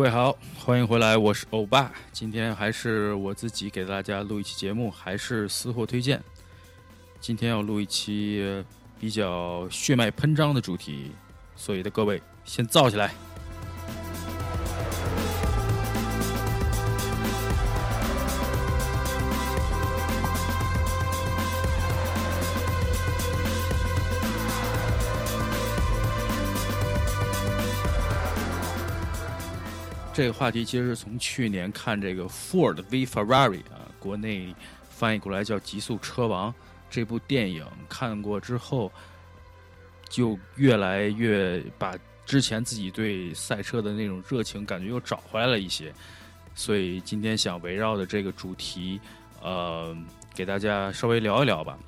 各位好，欢迎回来，我是欧巴。今天还是我自己给大家录一期节目，还是私货推荐。今天要录一期比较血脉喷张的主题，所以的各位先燥起来。这个话题其实是从去年看这个 Ford v Ferrari 啊，国内翻译过来叫《极速车王》这部电影看过之后，就越来越把之前自己对赛车的那种热情感觉又找回来了一些，所以今天想围绕的这个主题，呃，给大家稍微聊一聊吧。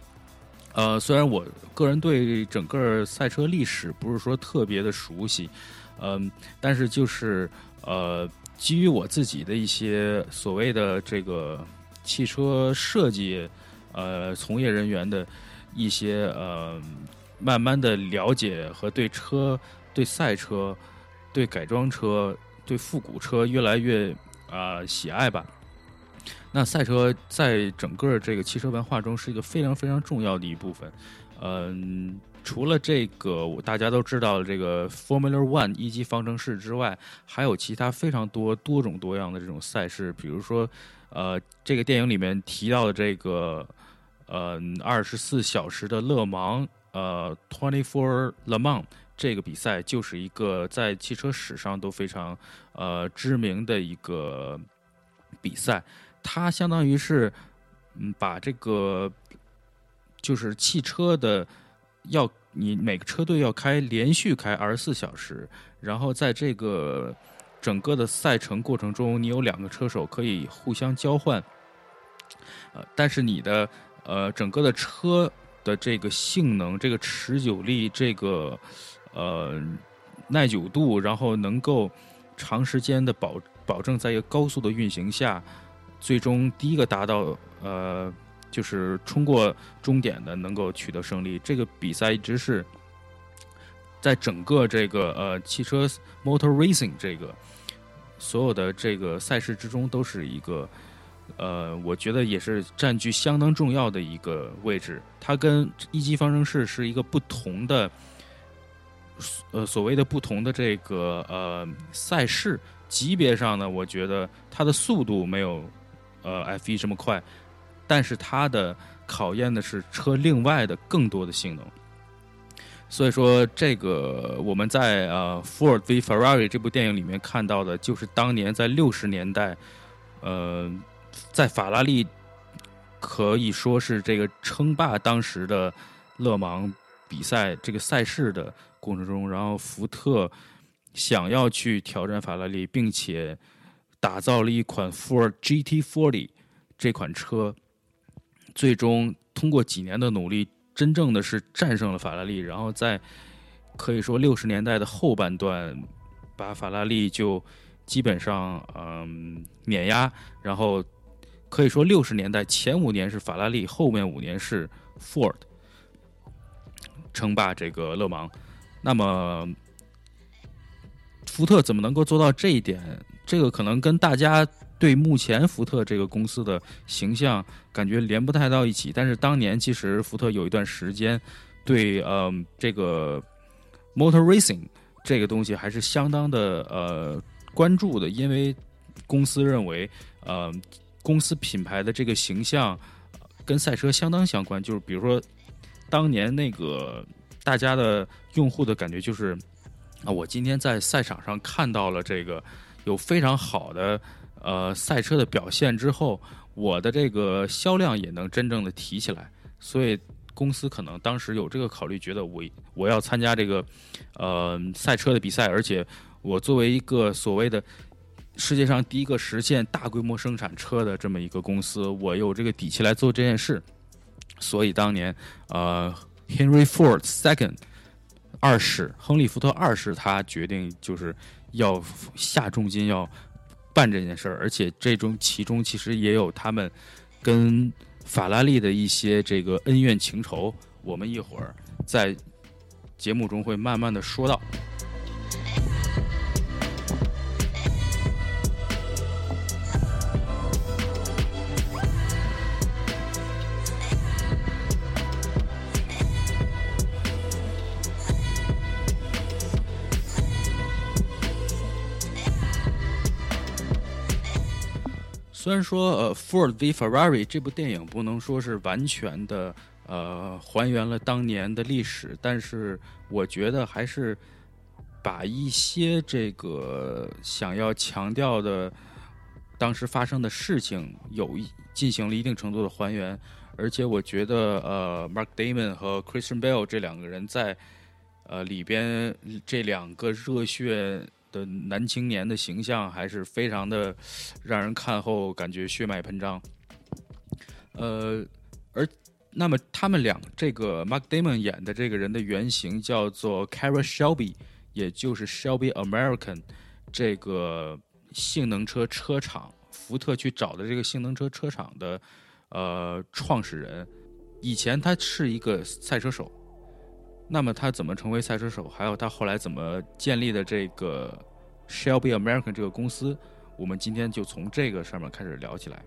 呃，虽然我个人对整个赛车历史不是说特别的熟悉，嗯，但是就是。呃，基于我自己的一些所谓的这个汽车设计，呃，从业人员的一些呃，慢慢的了解和对车、对赛车、对改装车、对复古车越来越啊喜爱吧。那赛车在整个这个汽车文化中是一个非常非常重要的一部分，嗯。除了这个大家都知道的这个 Formula One 一级方程式之外，还有其他非常多多种多样的这种赛事，比如说，呃，这个电影里面提到的这个，呃，二十四小时的勒芒，呃，Twenty Four Le m a n 这个比赛就是一个在汽车史上都非常呃知名的一个比赛，它相当于是嗯把这个就是汽车的。要你每个车队要开连续开二十四小时，然后在这个整个的赛程过程中，你有两个车手可以互相交换，呃，但是你的呃整个的车的这个性能、这个持久力、这个呃耐久度，然后能够长时间的保保证在一个高速的运行下，最终第一个达到呃。就是冲过终点的能够取得胜利。这个比赛一直是在整个这个呃汽车 motor racing 这个所有的这个赛事之中都是一个呃，我觉得也是占据相当重要的一个位置。它跟一级方程式是一个不同的呃所谓的不同的这个呃赛事级别上呢，我觉得它的速度没有呃 F 一这么快。但是它的考验的是车另外的更多的性能，所以说这个我们在呃《Ford v Ferrari》这部电影里面看到的，就是当年在六十年代，呃，在法拉利可以说是这个称霸当时的勒芒比赛这个赛事的过程中，然后福特想要去挑战法拉利，并且打造了一款 Ford GT40 这款车。最终通过几年的努力，真正的是战胜了法拉利，然后在可以说六十年代的后半段，把法拉利就基本上嗯碾压，然后可以说六十年代前五年是法拉利，后面五年是 Ford 称霸这个勒芒。那么福特怎么能够做到这一点？这个可能跟大家。对目前福特这个公司的形象感觉连不太到一起，但是当年其实福特有一段时间对呃这个 motor racing 这个东西还是相当的呃关注的，因为公司认为呃公司品牌的这个形象跟赛车相当相关，就是比如说当年那个大家的用户的感觉就是啊，我今天在赛场上看到了这个有非常好的。呃，赛车的表现之后，我的这个销量也能真正的提起来，所以公司可能当时有这个考虑，觉得我我要参加这个呃赛车的比赛，而且我作为一个所谓的世界上第一个实现大规模生产车的这么一个公司，我有这个底气来做这件事，所以当年呃，Henry Ford Second 二世，亨利福特二世，他决定就是要下重金要。办这件事儿，而且这种其中其实也有他们跟法拉利的一些这个恩怨情仇，我们一会儿在节目中会慢慢的说到。虽然说呃，Ford v Ferrari 这部电影不能说是完全的呃还原了当年的历史，但是我觉得还是把一些这个想要强调的当时发生的事情有进行了一定程度的还原，而且我觉得呃，Mark Damon 和 Christian Bale 这两个人在呃里边这两个热血。的男青年的形象还是非常的让人看后感觉血脉喷张。呃，而那么他们俩这个 Mark Damon 演的这个人的原型叫做 Kara Shelby，也就是 Shelby American 这个性能车车厂福特去找的这个性能车车厂的呃创始人。以前他是一个赛车手。那么他怎么成为赛车手？还有他后来怎么建立的这个 Shelby American 这个公司？我们今天就从这个上面开始聊起来。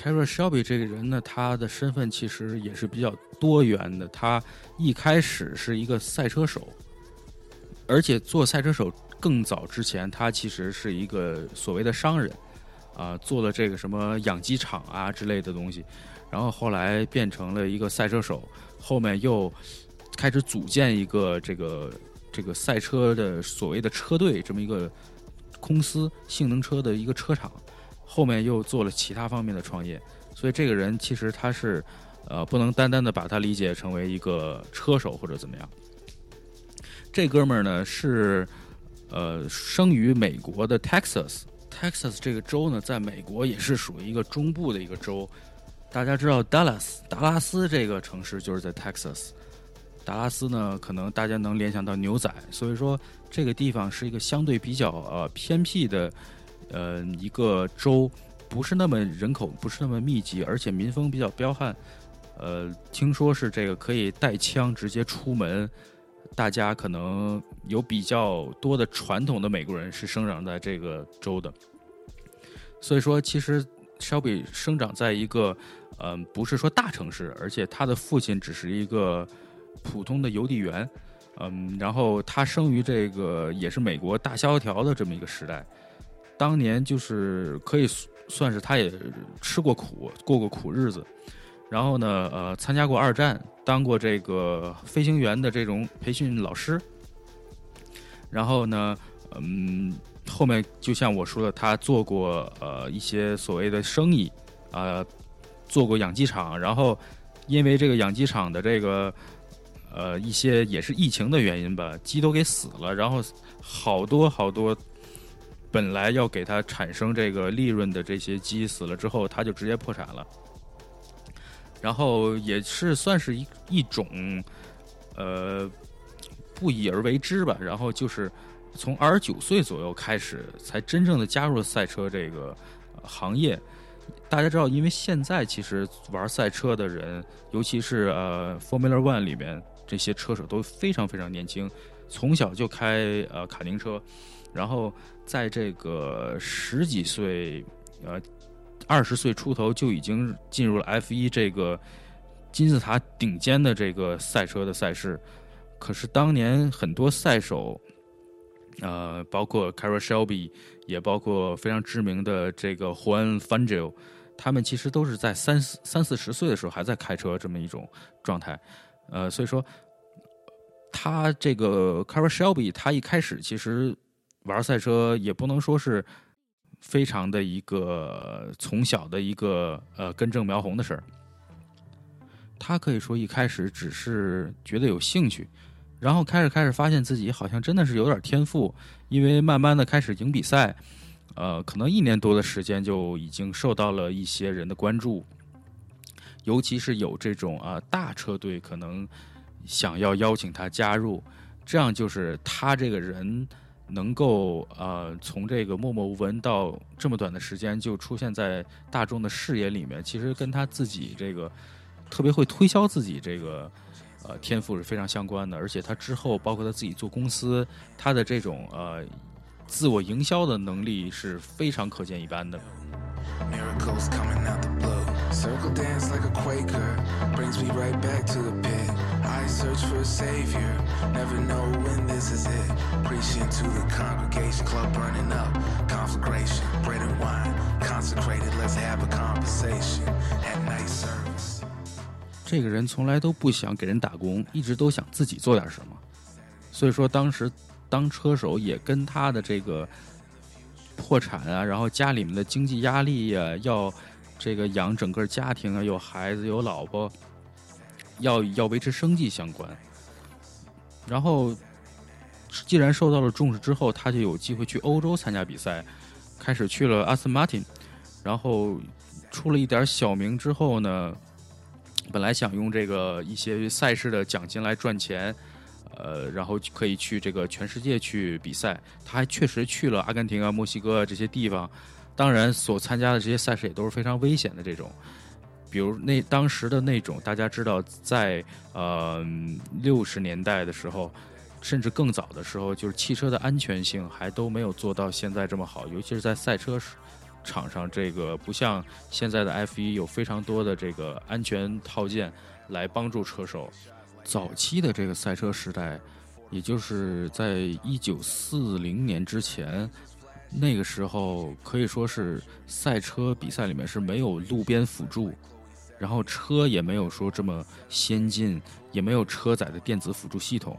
凯瑞· b 比这个人呢，他的身份其实也是比较多元的。他一开始是一个赛车手，而且做赛车手更早之前，他其实是一个所谓的商人，啊，做了这个什么养鸡场啊之类的东西。然后后来变成了一个赛车手，后面又开始组建一个这个这个赛车的所谓的车队，这么一个公司，性能车的一个车厂。后面又做了其他方面的创业，所以这个人其实他是，呃，不能单单的把他理解成为一个车手或者怎么样。这哥们儿呢是，呃，生于美国的 Texas，Texas 这个州呢，在美国也是属于一个中部的一个州。大家知道 Dallas 达拉斯这个城市就是在 Texas，达拉斯呢，可能大家能联想到牛仔，所以说这个地方是一个相对比较呃偏僻的。呃，一个州不是那么人口不是那么密集，而且民风比较彪悍。呃，听说是这个可以带枪直接出门。大家可能有比较多的传统的美国人是生长在这个州的。所以说，其实 Shelby 生长在一个嗯，不是说大城市，而且他的父亲只是一个普通的邮递员。嗯，然后他生于这个也是美国大萧条的这么一个时代。当年就是可以算是他也吃过苦，过过苦日子，然后呢，呃，参加过二战，当过这个飞行员的这种培训老师，然后呢，嗯，后面就像我说的，他做过呃一些所谓的生意，啊，做过养鸡场，然后因为这个养鸡场的这个呃一些也是疫情的原因吧，鸡都给死了，然后好多好多。本来要给他产生这个利润的这些鸡死了之后，他就直接破产了。然后也是算是一一种，呃，不以而为之吧。然后就是从二十九岁左右开始，才真正的加入了赛车这个行业。大家知道，因为现在其实玩赛车的人，尤其是呃 Formula One 里面这些车手都非常非常年轻，从小就开呃卡丁车。然后在这个十几岁，呃，二十岁出头就已经进入了 F 一这个金字塔顶尖的这个赛车的赛事。可是当年很多赛手，呃，包括 Cara Shelby，也包括非常知名的这个 Juan Fangio，他们其实都是在三四三四十岁的时候还在开车这么一种状态。呃，所以说他这个 Cara Shelby，他一开始其实。玩赛车也不能说是非常的一个从小的一个呃根正苗红的事儿。他可以说一开始只是觉得有兴趣，然后开始开始发现自己好像真的是有点天赋，因为慢慢的开始赢比赛，呃，可能一年多的时间就已经受到了一些人的关注，尤其是有这种啊大车队可能想要邀请他加入，这样就是他这个人。能够呃从这个默默无闻到这么短的时间就出现在大众的视野里面，其实跟他自己这个特别会推销自己这个呃天赋是非常相关的，而且他之后包括他自己做公司，他的这种呃自我营销的能力是非常可见一斑的。Miracles coming out the blue. Circle dance like a Quaker brings me right back to the pit. I search for a savior, never know when this is it. Preaching to the congregation, club burning up, conflagration, bread and wine, consecrated. Let's have a conversation at night service. 这个人从来都不想给人打工，一直都想自己做点什么。所以说，当时当车手也跟他的这个 破产啊，然后家里面的经济压力呀、要这个养整个家庭啊，有孩子有老婆，要要维持生计相关。然后，既然受到了重视之后，他就有机会去欧洲参加比赛，开始去了阿斯马丁，然后出了一点小名之后呢，本来想用这个一些赛事的奖金来赚钱。呃，然后可以去这个全世界去比赛，他还确实去了阿根廷啊、墨西哥啊这些地方。当然，所参加的这些赛事也都是非常危险的这种，比如那当时的那种，大家知道，在呃六十年代的时候，甚至更早的时候，就是汽车的安全性还都没有做到现在这么好，尤其是在赛车场上，这个不像现在的 F 一有非常多的这个安全套件来帮助车手。早期的这个赛车时代，也就是在一九四零年之前，那个时候可以说是赛车比赛里面是没有路边辅助，然后车也没有说这么先进，也没有车载的电子辅助系统，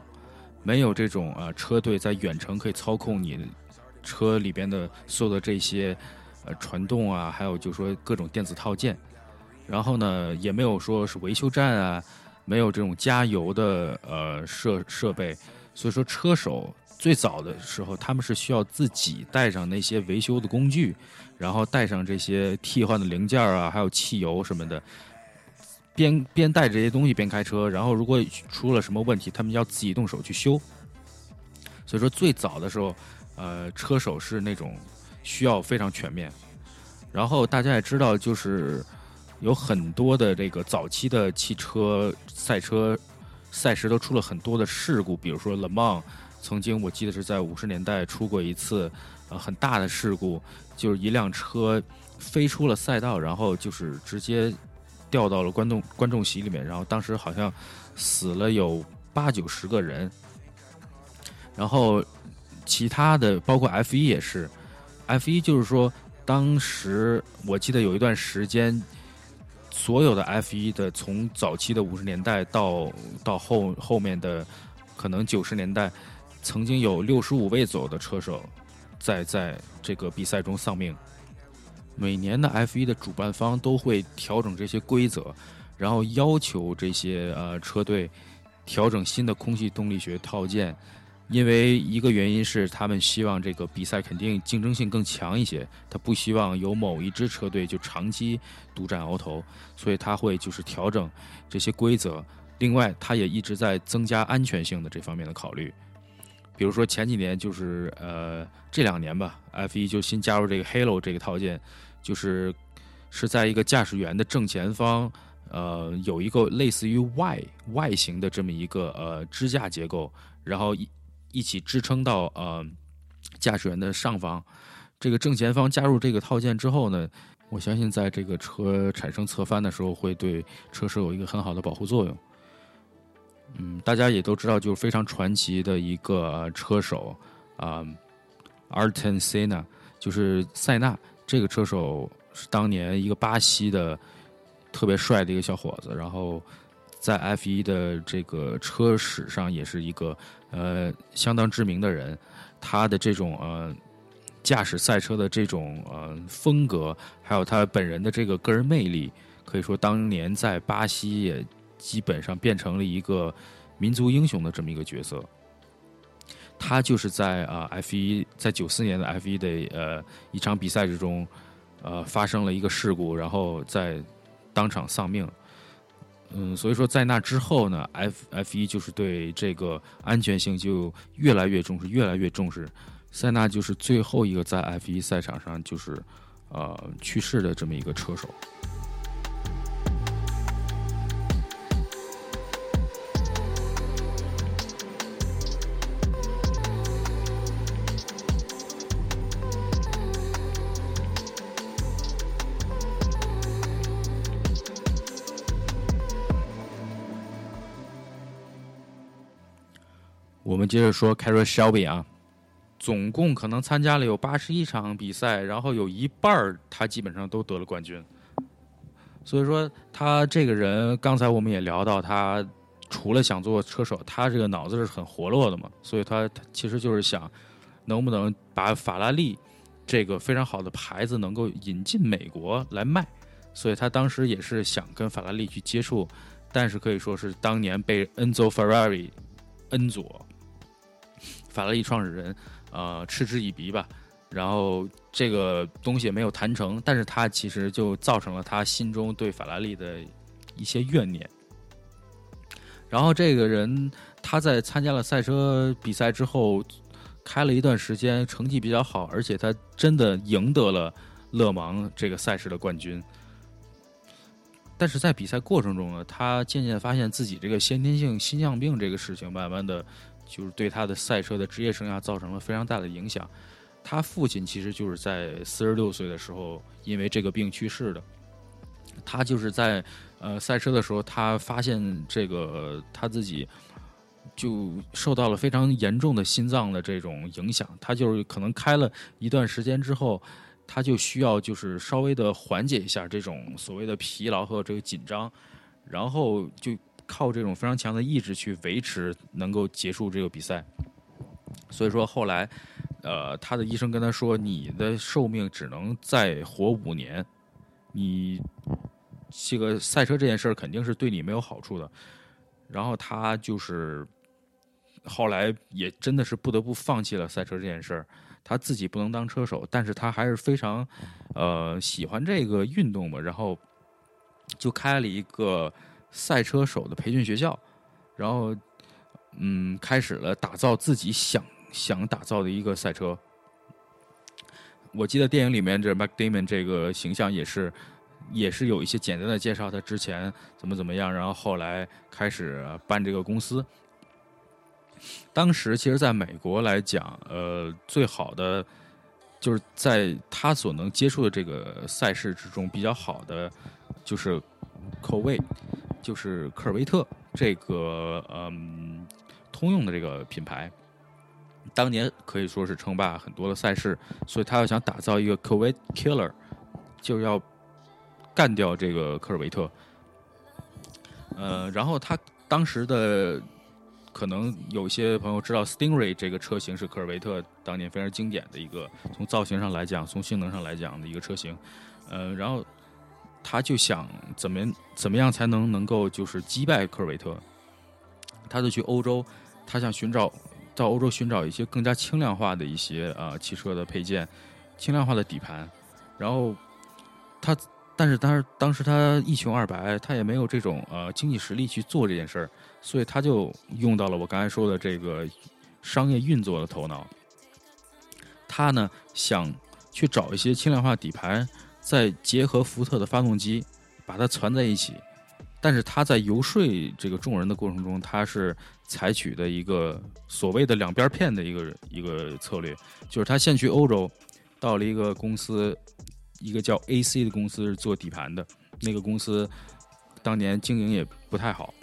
没有这种啊车队在远程可以操控你车里边的所有的这些呃传动啊，还有就说各种电子套件，然后呢也没有说是维修站啊。没有这种加油的呃设设备，所以说车手最早的时候，他们是需要自己带上那些维修的工具，然后带上这些替换的零件啊，还有汽油什么的，边边带这些东西边开车。然后如果出了什么问题，他们要自己动手去修。所以说最早的时候，呃，车手是那种需要非常全面。然后大家也知道，就是。有很多的这个早期的汽车赛车赛事都出了很多的事故，比如说 Le Mans，曾经我记得是在五十年代出过一次呃很大的事故，就是一辆车飞出了赛道，然后就是直接掉到了观众观众席里面，然后当时好像死了有八九十个人，然后其他的包括 F 一也是，F 一就是说当时我记得有一段时间。所有的 F 一的，从早期的五十年代到到后后面的，可能九十年代，曾经有六十五位左右的车手在在这个比赛中丧命。每年的 F 一的主办方都会调整这些规则，然后要求这些呃车队调整新的空气动力学套件。因为一个原因是他们希望这个比赛肯定竞争性更强一些，他不希望有某一支车队就长期独占鳌头，所以他会就是调整这些规则。另外，他也一直在增加安全性的这方面的考虑。比如说前几年就是呃这两年吧，F1 就新加入这个 Halo 这个套件，就是是在一个驾驶员的正前方，呃有一个类似于 Y Y 型的这么一个呃支架结构，然后一一。起支撑到呃驾驶员的上方，这个正前方加入这个套件之后呢，我相信在这个车产生侧翻的时候，会对车身有一个很好的保护作用。嗯，大家也都知道，就是非常传奇的一个车手啊，Arten Senna，就是塞纳这个车手是当年一个巴西的特别帅的一个小伙子，然后。在 F 一的这个车史上，也是一个呃相当知名的人。他的这种呃驾驶赛车的这种呃风格，还有他本人的这个个人魅力，可以说当年在巴西也基本上变成了一个民族英雄的这么一个角色。他就是在啊 F 一在九四年的 F 一的呃一场比赛之中，呃发生了一个事故，然后在当场丧命。嗯，所以说在那之后呢，F F 一就是对这个安全性就越来越重视，越来越重视。塞纳就是最后一个在 F 一赛场上就是呃去世的这么一个车手。我们接着说 Carroll Shelby 啊，总共可能参加了有八十一场比赛，然后有一半儿他基本上都得了冠军。所以说他这个人，刚才我们也聊到，他除了想做车手，他这个脑子是很活络的嘛，所以他其实就是想能不能把法拉利这个非常好的牌子能够引进美国来卖，所以他当时也是想跟法拉利去接触，但是可以说是当年被 Enzo Ferrari 恩佐法拉利创始人呃嗤之以鼻吧。然后这个东西没有谈成，但是他其实就造成了他心中对法拉利的一些怨念。然后这个人他在参加了赛车比赛之后，开了一段时间，成绩比较好，而且他真的赢得了勒芒这个赛事的冠军。但是在比赛过程中呢，他渐渐发现自己这个先天性心脏病这个事情，慢慢的就是对他的赛车的职业生涯造成了非常大的影响。他父亲其实就是在四十六岁的时候因为这个病去世的。他就是在呃赛车的时候，他发现这个他自己就受到了非常严重的心脏的这种影响。他就是可能开了一段时间之后，他就需要就是稍微的缓解一下这种所谓的疲劳和这个紧张，然后就靠这种非常强的意志去维持能够结束这个比赛。所以说后来。呃，他的医生跟他说：“你的寿命只能再活五年，你这个赛车这件事儿肯定是对你没有好处的。”然后他就是后来也真的是不得不放弃了赛车这件事儿。他自己不能当车手，但是他还是非常呃喜欢这个运动嘛，然后就开了一个赛车手的培训学校，然后嗯，开始了打造自己想。想打造的一个赛车，我记得电影里面这 McDamon 这个形象也是，也是有一些简单的介绍他之前怎么怎么样，然后后来开始办这个公司。当时其实在美国来讲，呃，最好的就是在他所能接触的这个赛事之中比较好的，就是口味，就是科尔维特这个嗯通用的这个品牌。当年可以说是称霸很多的赛事，所以他要想打造一个 c o v i d Killer，就要干掉这个科尔维特。呃，然后他当时的可能有些朋友知道，Stingray 这个车型是科尔维特当年非常经典的一个，从造型上来讲，从性能上来讲的一个车型。呃，然后他就想怎么怎么样才能能够就是击败科尔维特，他就去欧洲，他想寻找。到欧洲寻找一些更加轻量化的一些啊汽车的配件，轻量化的底盘，然后他，但是当当时他一穷二白，他也没有这种呃经济实力去做这件事儿，所以他就用到了我刚才说的这个商业运作的头脑。他呢想去找一些轻量化底盘，再结合福特的发动机，把它攒在一起。但是他在游说这个众人的过程中，他是采取的一个所谓的两边骗的一个一个策略，就是他先去欧洲，到了一个公司，一个叫 AC 的公司是做底盘的，那个公司当年经营也不太好，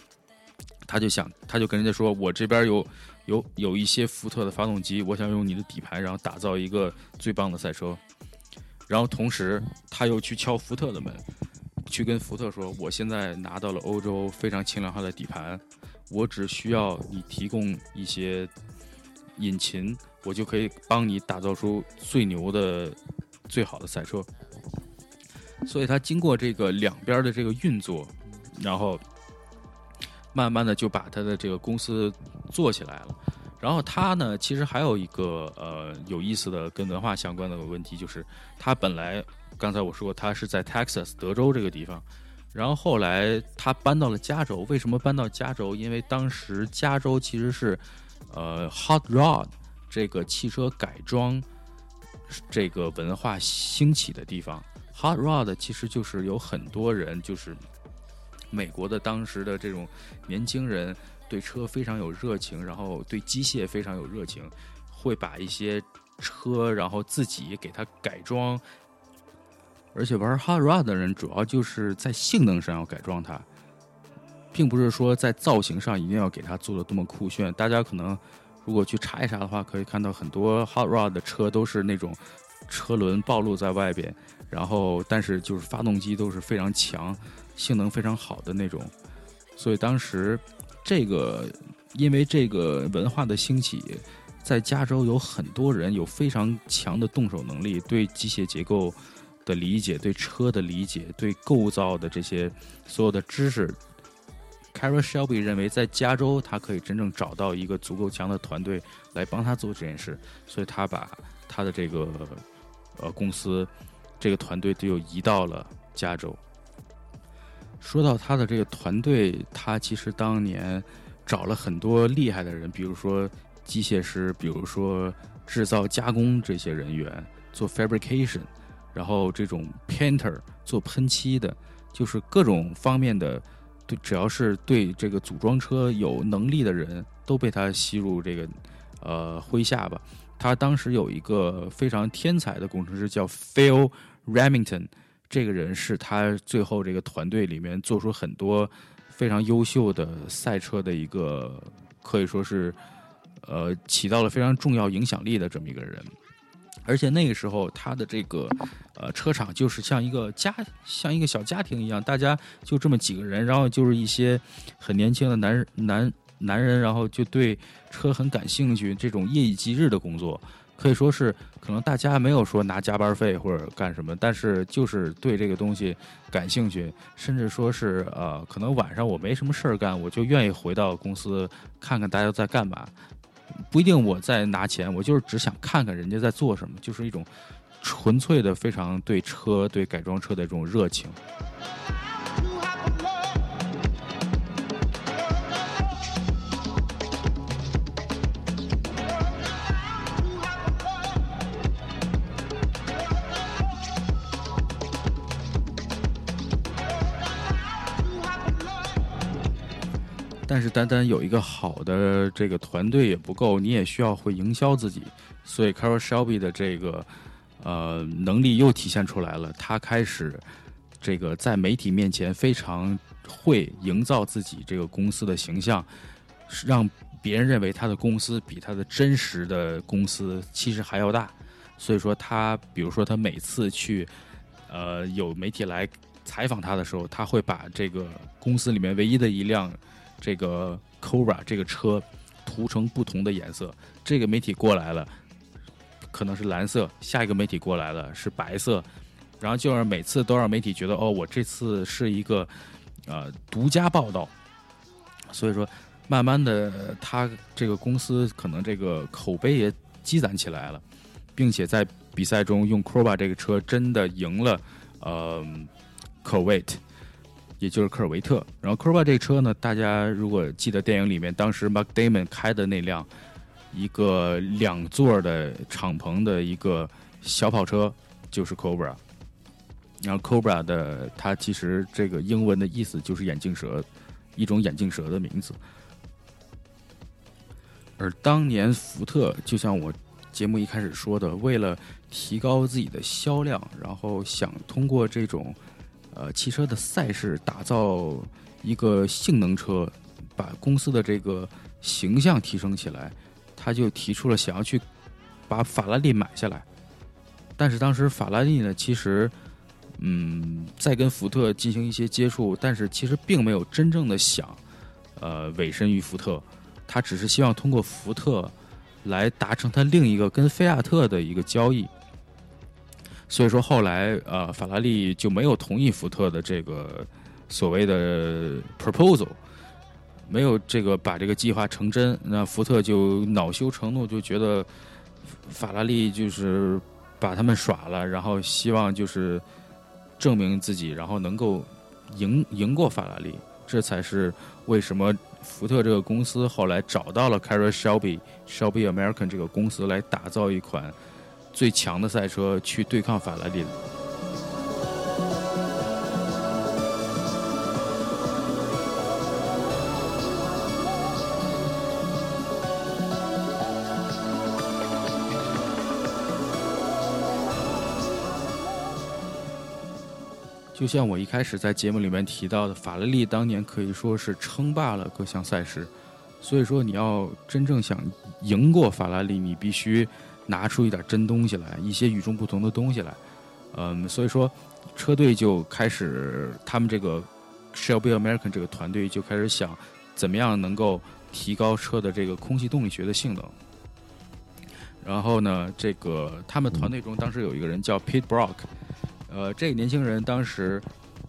他就想，他就跟人家说，我这边有有有一些福特的发动机，我想用你的底盘，然后打造一个最棒的赛车，然后同时他又去敲福特的门。去跟福特说，我现在拿到了欧洲非常轻量化的底盘，我只需要你提供一些引擎，我就可以帮你打造出最牛的、最好的赛车。所以他经过这个两边的这个运作，然后慢慢的就把他的这个公司做起来了。然后他呢，其实还有一个呃有意思的跟文化相关的问题，就是他本来。刚才我说他是在 Texas 德州这个地方，然后后来他搬到了加州。为什么搬到加州？因为当时加州其实是呃 Hot Rod 这个汽车改装这个文化兴起的地方。Hot Rod 其实就是有很多人，就是美国的当时的这种年轻人对车非常有热情，然后对机械非常有热情，会把一些车然后自己给它改装。而且玩 Hot Rod 的人主要就是在性能上要改装它，并不是说在造型上一定要给它做的多么酷炫。大家可能如果去查一查的话，可以看到很多 Hot Rod 的车都是那种车轮暴露在外边，然后但是就是发动机都是非常强、性能非常好的那种。所以当时这个因为这个文化的兴起，在加州有很多人有非常强的动手能力，对机械结构的理解、对车的理解、对构造的这些所有的知识。Carol Shelby 认为，在加州他可以真正找到一个足够强的团队来帮他做这件事，所以他把他的这个呃公司这个团队就移到了加州。说到他的这个团队，他其实当年找了很多厉害的人，比如说机械师，比如说制造加工这些人员做 fabrication，然后这种 painter 做喷漆的，就是各种方面的。对，只要是对这个组装车有能力的人，都被他吸入这个呃麾下吧。他当时有一个非常天才的工程师叫 Phil Remington，这个人是他最后这个团队里面做出很多非常优秀的赛车的一个，可以说是呃起到了非常重要影响力的这么一个人。而且那个时候，他的这个呃车厂就是像一个家，像一个小家庭一样，大家就这么几个人，然后就是一些很年轻的男男男人，然后就对车很感兴趣，这种夜以继日的工作，可以说是可能大家没有说拿加班费或者干什么，但是就是对这个东西感兴趣，甚至说是呃，可能晚上我没什么事儿干，我就愿意回到公司看看大家在干嘛。不一定我在拿钱，我就是只想看看人家在做什么，就是一种纯粹的、非常对车、对改装车的这种热情。但是单单有一个好的这个团队也不够，你也需要会营销自己。所以 Carol Shelby 的这个呃能力又体现出来了，他开始这个在媒体面前非常会营造自己这个公司的形象，让别人认为他的公司比他的真实的公司其实还要大。所以说他，比如说他每次去呃有媒体来采访他的时候，他会把这个公司里面唯一的一辆。这个 Cobra 这个车涂成不同的颜色，这个媒体过来了，可能是蓝色；下一个媒体过来了是白色，然后就让每次都让媒体觉得哦，我这次是一个呃独家报道。所以说，慢慢的，他这个公司可能这个口碑也积攒起来了，并且在比赛中用 Cobra 这个车真的赢了呃 c o v e t 也就是科尔维特，然后科尔瓦这车呢，大家如果记得电影里面，当时 Mark Damon 开的那辆一个两座的敞篷的一个小跑车，就是 Cobra。然后 Cobra 的它其实这个英文的意思就是眼镜蛇，一种眼镜蛇的名字。而当年福特就像我节目一开始说的，为了提高自己的销量，然后想通过这种。呃，汽车的赛事打造一个性能车，把公司的这个形象提升起来，他就提出了想要去把法拉利买下来。但是当时法拉利呢，其实嗯在跟福特进行一些接触，但是其实并没有真正的想呃委身于福特，他只是希望通过福特来达成他另一个跟菲亚特的一个交易。所以说后来，呃，法拉利就没有同意福特的这个所谓的 proposal，没有这个把这个计划成真。那福特就恼羞成怒，就觉得法拉利就是把他们耍了，然后希望就是证明自己，然后能够赢赢过法拉利。这才是为什么福特这个公司后来找到了 Carroll Shelby Shelby American 这个公司来打造一款。最强的赛车去对抗法拉利。就像我一开始在节目里面提到的，法拉利当年可以说是称霸了各项赛事，所以说你要真正想赢过法拉利，你必须拿出一点真东西来，一些与众不同的东西来。嗯，所以说车队就开始，他们这个 Shelby American 这个团队就开始想，怎么样能够提高车的这个空气动力学的性能。然后呢，这个他们团队中当时有一个人叫 Pete Brock，呃，这个年轻人当时，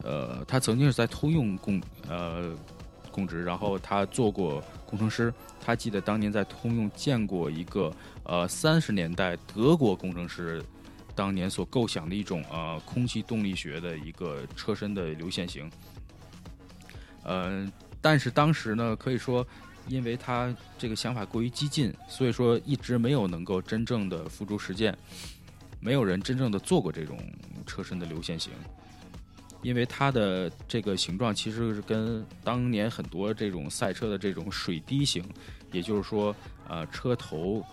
呃，他曾经是在通用供呃供职，然后他做过工程师。他记得当年在通用见过一个呃三十年代德国工程师当年所构想的一种呃空气动力学的一个车身的流线型。呃，但是当时呢，可以说。因为他这个想法过于激进，所以说一直没有能够真正的付诸实践，没有人真正的做过这种车身的流线型。因为它的这个形状其实是跟当年很多这种赛车的这种水滴形，也就是说，呃，车头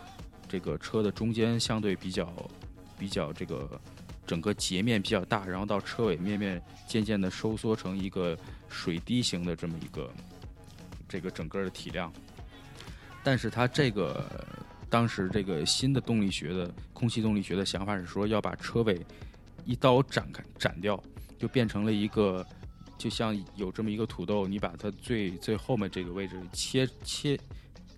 这个车的中间相对比较比较这个整个截面比较大，然后到车尾面面渐渐的收缩成一个水滴形的这么一个。这个整个的体量，但是它这个当时这个新的动力学的空气动力学的想法是说要把车尾一刀斩开斩掉，就变成了一个就像有这么一个土豆，你把它最最后面这个位置切切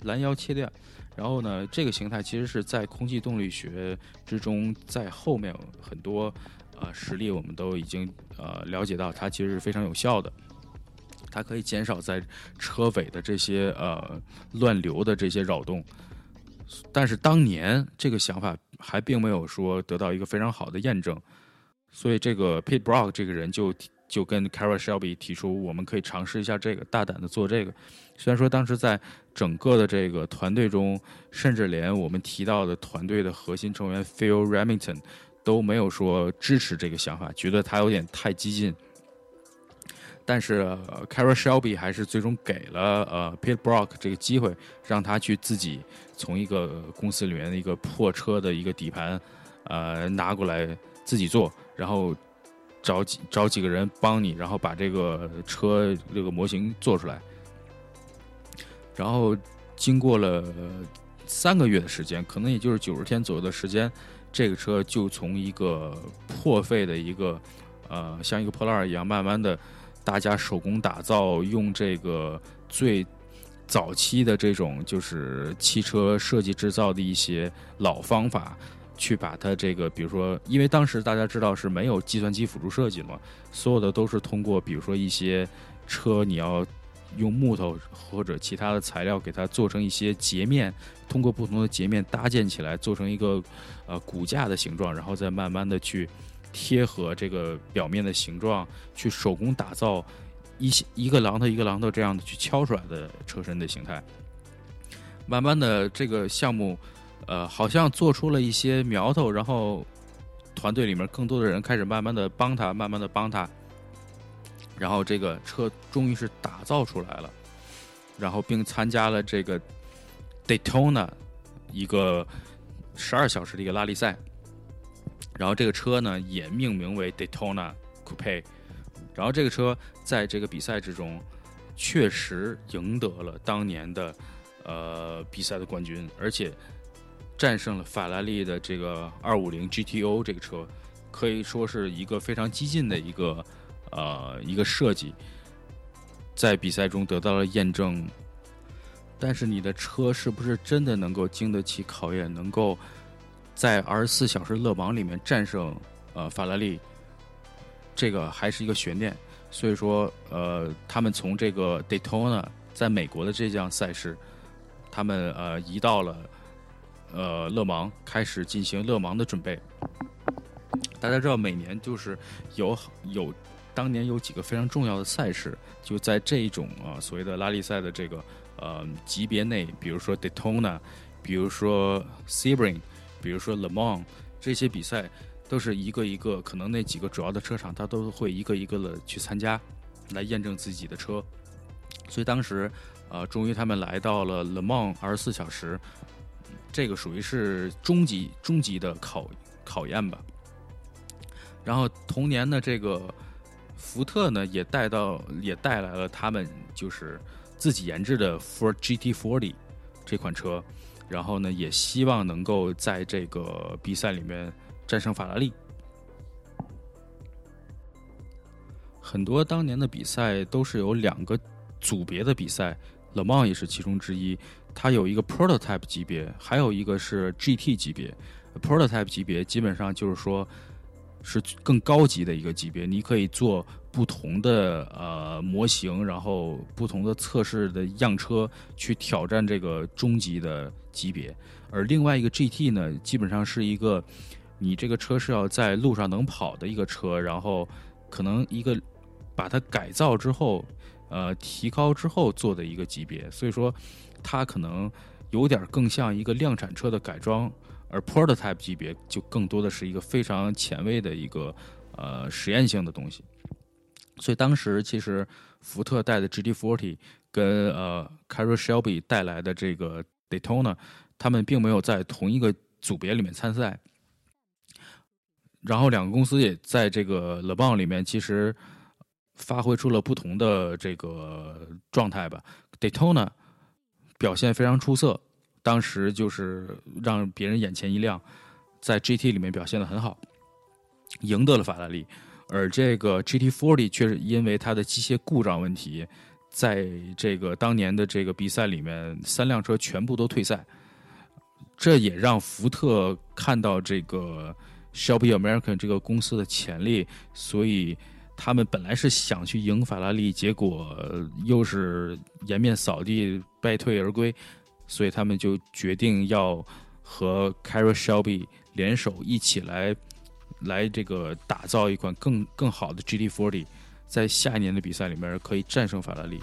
拦腰切掉，然后呢，这个形态其实是在空气动力学之中，在后面很多呃实例我们都已经呃了解到，它其实是非常有效的。它可以减少在车尾的这些呃乱流的这些扰动，但是当年这个想法还并没有说得到一个非常好的验证，所以这个 Pete Brock 这个人就就跟 Carroll Shelby 提出，我们可以尝试一下这个，大胆的做这个。虽然说当时在整个的这个团队中，甚至连我们提到的团队的核心成员 Phil Remington 都没有说支持这个想法，觉得他有点太激进。但是 Carroll Shelby 还是最终给了呃 Pete Brock 这个机会，让他去自己从一个公司里面的一个破车的一个底盘，呃拿过来自己做，然后找几找几个人帮你，然后把这个车这个模型做出来。然后经过了三个月的时间，可能也就是九十天左右的时间，这个车就从一个破费的一个呃像一个破烂一样，慢慢的。大家手工打造，用这个最早期的这种就是汽车设计制造的一些老方法，去把它这个，比如说，因为当时大家知道是没有计算机辅助设计嘛，所有的都是通过，比如说一些车，你要用木头或者其他的材料给它做成一些截面，通过不同的截面搭建起来，做成一个呃骨架的形状，然后再慢慢的去。贴合这个表面的形状去手工打造一些一个榔头一个榔头这样的去敲出来的车身的形态，慢慢的这个项目，呃，好像做出了一些苗头，然后团队里面更多的人开始慢慢的帮他，慢慢的帮他，然后这个车终于是打造出来了，然后并参加了这个 Daytona 一个十二小时的一个拉力赛。然后这个车呢也命名为 Daytona Coupe，然后这个车在这个比赛之中确实赢得了当年的呃比赛的冠军，而且战胜了法拉利的这个250 GTO 这个车，可以说是一个非常激进的一个呃一个设计，在比赛中得到了验证。但是你的车是不是真的能够经得起考验，能够？在二十四小时勒芒里面战胜呃法拉利，这个还是一个悬念。所以说，呃，他们从这个 Daytona 在美国的这项赛事，他们呃移到了呃勒芒，开始进行勒芒的准备。大家知道，每年就是有有当年有几个非常重要的赛事，就在这一种啊所谓的拉力赛的这个呃级别内，比如说 Daytona，比如说 Sebring。比如说 Le Mans 这些比赛，都是一个一个，可能那几个主要的车厂，他都会一个一个的去参加，来验证自己的车。所以当时，呃，终于他们来到了 Le Mans 二十四小时，这个属于是终极终极的考考验吧。然后同年呢，这个福特呢也带到也带来了他们就是自己研制的 Ford GT40 这款车，然后呢，也希望能够在这个比赛里面战胜法拉利。很多当年的比赛都是有两个组别的比赛，Le Mans 也是其中之一。它有一个 Prototype 级别，还有一个是 GT 级别。Prototype 级别基本上就是说，是更高级的一个级别，你可以做不同的呃模型，然后不同的测试的样车去挑战这个中级的级别。而另外一个 GT 呢，基本上是一个你这个车是要在路上能跑的一个车，然后可能一个。把它改造之后，呃，提高之后做的一个级别，所以说它可能有点更像一个量产车的改装，而 prototype 级别就更多的是一个非常前卫的一个呃实验性的东西。所以当时其实福特带的 GT40 跟呃 c a r r o Shelby 带来的这个 Daytona，他们并没有在同一个组别里面参赛，然后两个公司也在这个 Le Mans 里面其实。发挥出了不同的这个状态吧。Daytona 表现非常出色，当时就是让别人眼前一亮，在 GT 里面表现的很好，赢得了法拉利。而这个 GT40 却是因为它的机械故障问题，在这个当年的这个比赛里面，三辆车全部都退赛。这也让福特看到这个 Shelby American 这个公司的潜力，所以。他们本来是想去赢法拉利，结果又是颜面扫地，败退而归，所以他们就决定要和 Carol Shelby 联手一起来，来这个打造一款更更好的 GT40，在下一年的比赛里面可以战胜法拉利。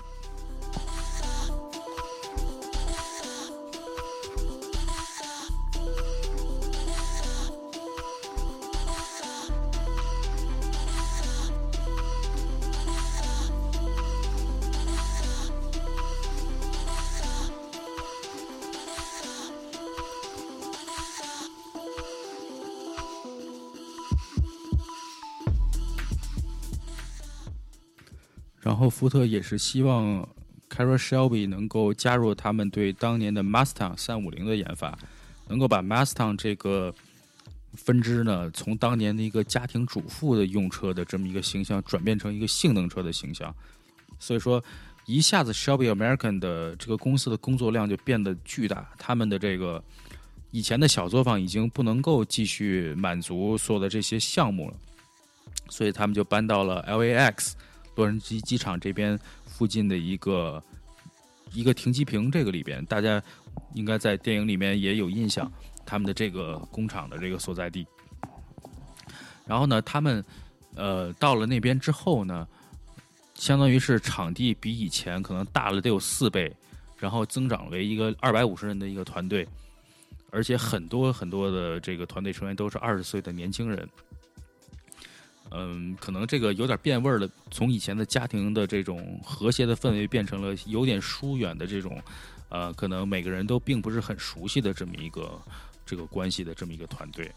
后福特也是希望 c a r o Shelby 能够加入他们对当年的 Mustang 三五零的研发，能够把 Mustang 这个分支呢，从当年的一个家庭主妇的用车的这么一个形象，转变成一个性能车的形象。所以说，一下子 Shelby American 的这个公司的工作量就变得巨大，他们的这个以前的小作坊已经不能够继续满足所有的这些项目了，所以他们就搬到了 LAX。洛杉矶机场这边附近的一个一个停机坪，这个里边大家应该在电影里面也有印象，他们的这个工厂的这个所在地。然后呢，他们呃到了那边之后呢，相当于是场地比以前可能大了得有四倍，然后增长为一个二百五十人的一个团队，而且很多很多的这个团队成员都是二十岁的年轻人。嗯，可能这个有点变味儿了，从以前的家庭的这种和谐的氛围，变成了有点疏远的这种，呃，可能每个人都并不是很熟悉的这么一个这个关系的这么一个团队。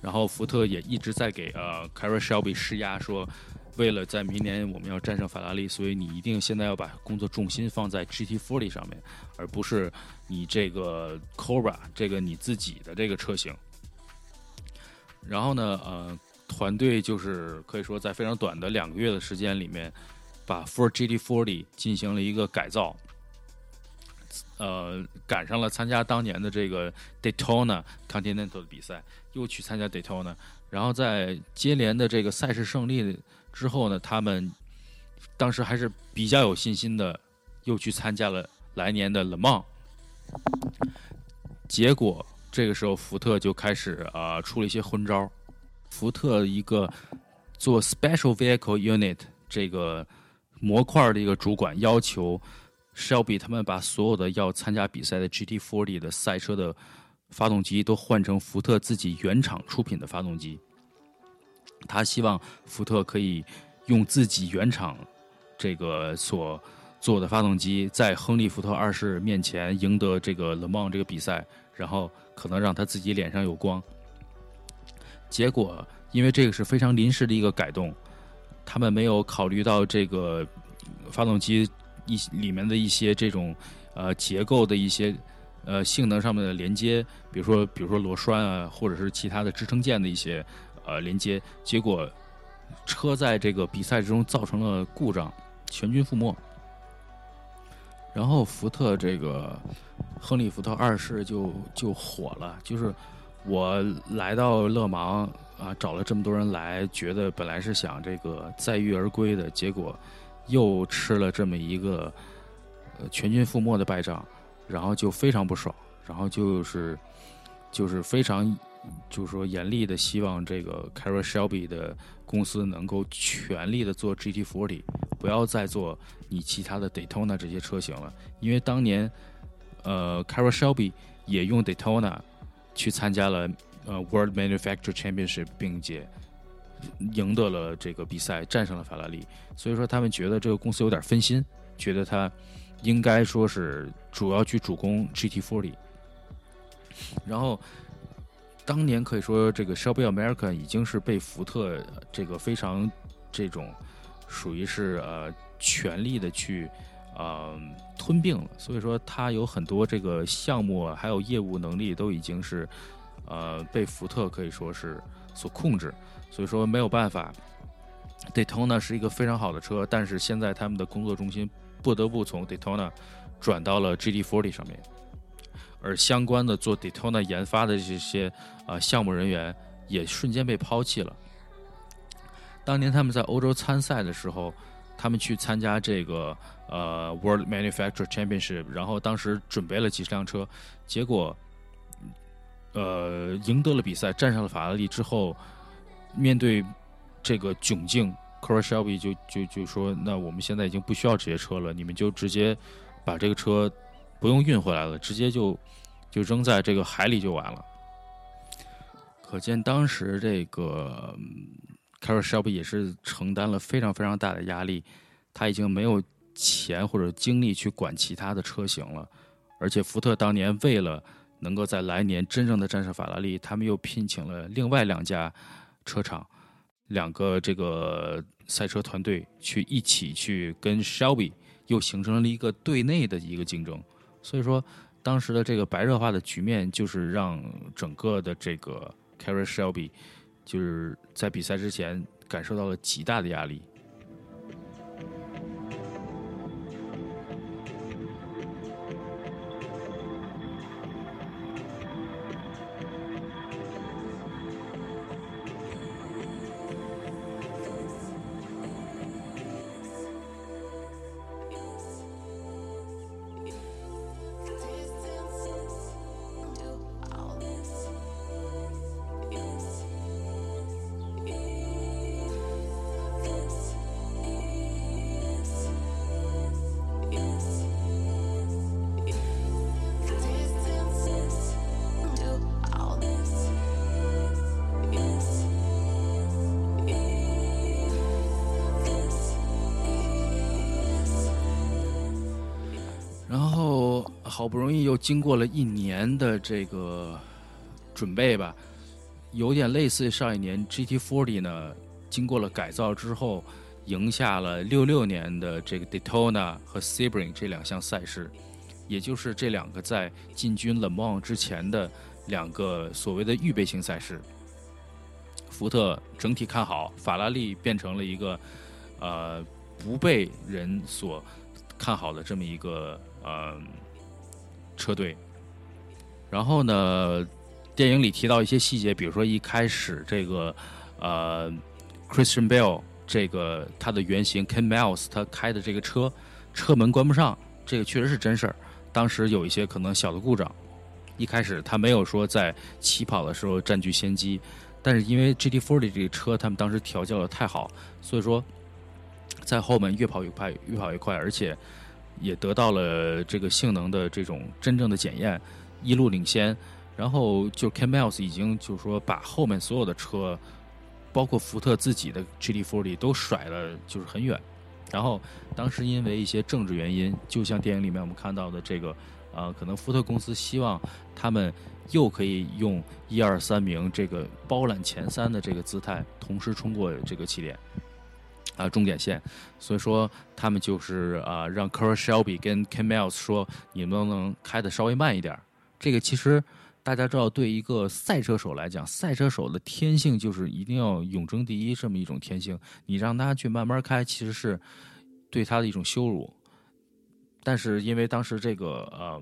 然后福特也一直在给呃 c a r a Shelby 施压，说为了在明年我们要战胜法拉利，所以你一定现在要把工作重心放在 GT40 上面，而不是你这个 Cobra 这个你自己的这个车型。然后呢，呃。团队就是可以说在非常短的两个月的时间里面，把 Ford GT40 进行了一个改造，呃，赶上了参加当年的这个 Daytona Continental 的比赛，又去参加 Daytona，然后在接连的这个赛事胜利之后呢，他们当时还是比较有信心的，又去参加了来年的 Le Mans，结果这个时候福特就开始啊出了一些昏招。福特一个做 Special Vehicle Unit 这个模块的一个主管要求，Shelby 他们把所有的要参加比赛的 GT40 的赛车的发动机都换成福特自己原厂出品的发动机。他希望福特可以用自己原厂这个所做的发动机，在亨利·福特二世面前赢得这个 Le Mans 这个比赛，然后可能让他自己脸上有光。结果，因为这个是非常临时的一个改动，他们没有考虑到这个发动机一里面的一些这种呃结构的一些呃性能上面的连接，比如说比如说螺栓啊，或者是其他的支撑件的一些呃连接，结果车在这个比赛之中造成了故障，全军覆没。然后福特这个亨利福特二世就就火了，就是我来到勒芒啊，找了这么多人来，觉得本来是想这个载誉而归的，结果又吃了这么一个呃全军覆没的败仗，然后就非常不爽，然后就是就是非常就是说严厉的希望这个 c a r o Shelby 的公司能够全力的做 GT40，不要再做你其他的 Daytona 这些车型了，因为当年呃 c a r o Shelby 也用 Daytona 去参加了呃 World Manufacture Championship，并且赢得了这个比赛，战胜了法拉利。所以说他们觉得这个公司有点分心，觉得他应该说是主要去主攻 GT40。然后当年可以说这个 Shelby America 已经是被福特这个非常这种属于是呃全力的去呃吞并了，所以说它有很多这个项目还有业务能力都已经是呃被福特可以说是所控制，所以说没有办法。Daytona 是一个非常好的车，但是现在他们的工作中心不得不从 Daytona 转到了 GT40 上面，而相关的做 Daytona 研发的这些、呃项目人员也瞬间被抛弃了。当年他们在欧洲参赛的时候，他们去参加这个呃 World Manufacturer Championship，然后当时准备了几十辆车，结果呃赢得了比赛，战胜了法拉利之后，面对这个窘境 c o r Shelby 就就就说：“那我们现在已经不需要这些车了，你们就直接把这个车不用运回来了，直接就就扔在这个海里就完了。”可见当时这个 c a r o Shelby 也是承担了非常非常大的压力，他已经没有钱或者精力去管其他的车型了，而且福特当年为了能够在来年真正的战胜法拉利，他们又聘请了另外两家车厂。两个这个赛车团队去一起去跟 Shelby 又形成了一个队内的一个竞争，所以说当时的这个白热化的局面，就是让整个的这个 Carry Shelby 就是在比赛之前感受到了极大的压力。经过了一年的这个准备吧，有点类似上一年 GT40 呢，经过了改造之后，赢下了六六年的这个 Daytona 和 Sebring 这两项赛事，也就是这两个在进军 Le Mans 之前的两个所谓的预备性赛事。福特整体看好，法拉利变成了一个呃不被人所看好的这么一个呃车队。然后呢，电影里提到一些细节，比如说一开始这个呃 Christian Bale 这个他的原型 Ken Miles 他开的这个车车门关不上，这个确实是真事儿。当时有一些可能小的故障，一开始他没有说在起跑的时候占据先机。但是因为 GT40 这个车，他们当时调教的太好，所以说在后门越跑越快，越跑越快，而且也得到了这个性能的这种真正的检验，一路领先。然后就 Ken Miles 已经就是说把后面所有的车，包括福特自己的 GT40 都甩了就是很远。然后当时因为一些政治原因，就像电影里面我们看到的这个，呃，可能福特公司希望他们。又可以用一二三名这个包揽前三的这个姿态，同时冲过这个起点，啊终点线，所以说他们就是啊让 c u r Shelby 跟 Ken Miles 说，你们能不能开的稍微慢一点？这个其实大家知道，对一个赛车手来讲，赛车手的天性就是一定要永争第一这么一种天性，你让他去慢慢开，其实是对他的一种羞辱。但是因为当时这个呃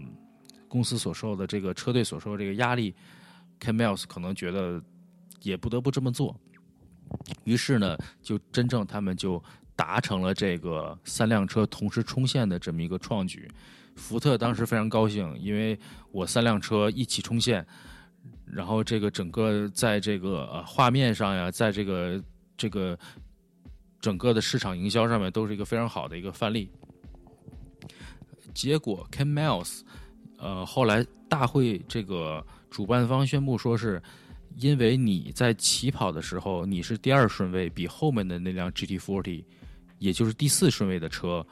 公司所受的这个车队所受的这个压力，Ken Miles 可能觉得也不得不这么做。于是呢，就真正他们就达成了这个三辆车同时冲线的这么一个创举。福特当时非常高兴，因为我三辆车一起冲线，然后这个整个在这个画面上呀，在这个这个整个的市场营销上面都是一个非常好的一个范例。结果 Ken Miles，呃，后来大会这个主办方宣布说是。因为你在起跑的时候你是第二顺位，比后面的那辆 GT40，也就是第四顺位的车，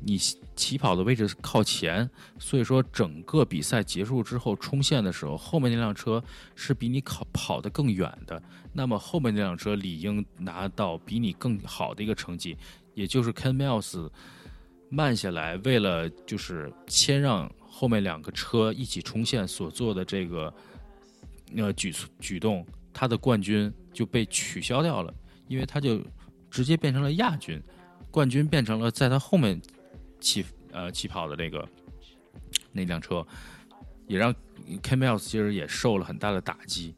你起跑的位置靠前，所以说整个比赛结束之后冲线的时候，后面那辆车是比你跑跑得更远的，那么后面那辆车理应拿到比你更好的一个成绩，也就是 Ken Miles 慢下来，为了就是谦让后面两个车一起冲线所做的这个。呃，举举动，他的冠军就被取消掉了，因为他就直接变成了亚军，冠军变成了在他后面起呃起跑的那个那辆车，也让 K Miles 其实也受了很大的打击。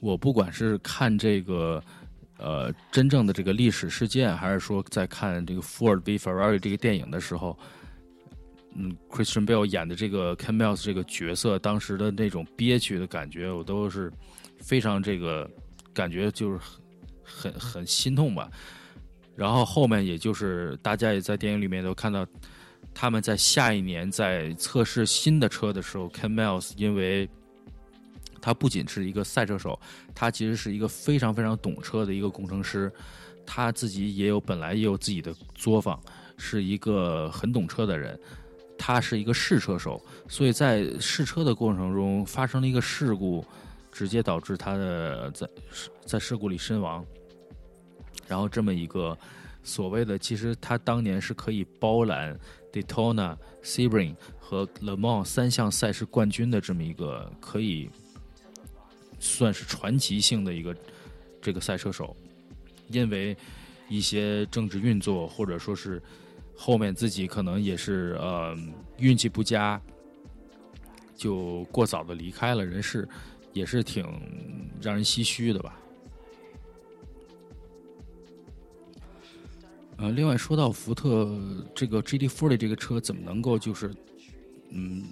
我不管是看这个呃真正的这个历史事件，还是说在看这个 Ford v Ferrari 这个电影的时候。嗯，Christian Bale 演的这个 Ken Miles 这个角色，当时的那种憋屈的感觉，我都是非常这个感觉，就是很很很心痛吧。然后后面，也就是大家也在电影里面都看到，他们在下一年在测试新的车的时候，Ken Miles 因为他不仅是一个赛车手，他其实是一个非常非常懂车的一个工程师，他自己也有本来也有自己的作坊，是一个很懂车的人。他是一个试车手，所以在试车的过程中发生了一个事故，直接导致他的在在事故里身亡。然后这么一个所谓的，其实他当年是可以包揽 Daytona、Sebring 和 Le Mans 三项赛事冠军的这么一个可以算是传奇性的一个这个赛车手，因为一些政治运作或者说是。后面自己可能也是呃运气不佳，就过早的离开了人世，也是挺让人唏嘘的吧。呃，另外说到福特这个 GT40 这个车怎么能够就是嗯，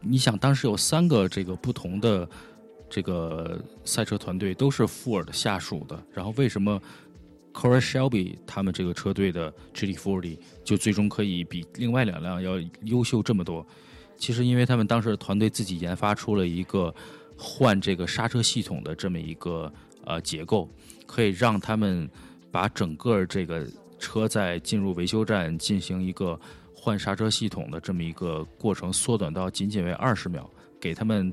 你想当时有三个这个不同的这个赛车团队都是富尔的下属的，然后为什么？Corey Shelby 他们这个车队的 GT40 就最终可以比另外两辆要优秀这么多。其实，因为他们当时的团队自己研发出了一个换这个刹车系统的这么一个呃结构，可以让他们把整个这个车在进入维修站进行一个换刹车系统的这么一个过程缩短到仅仅为二十秒，给他们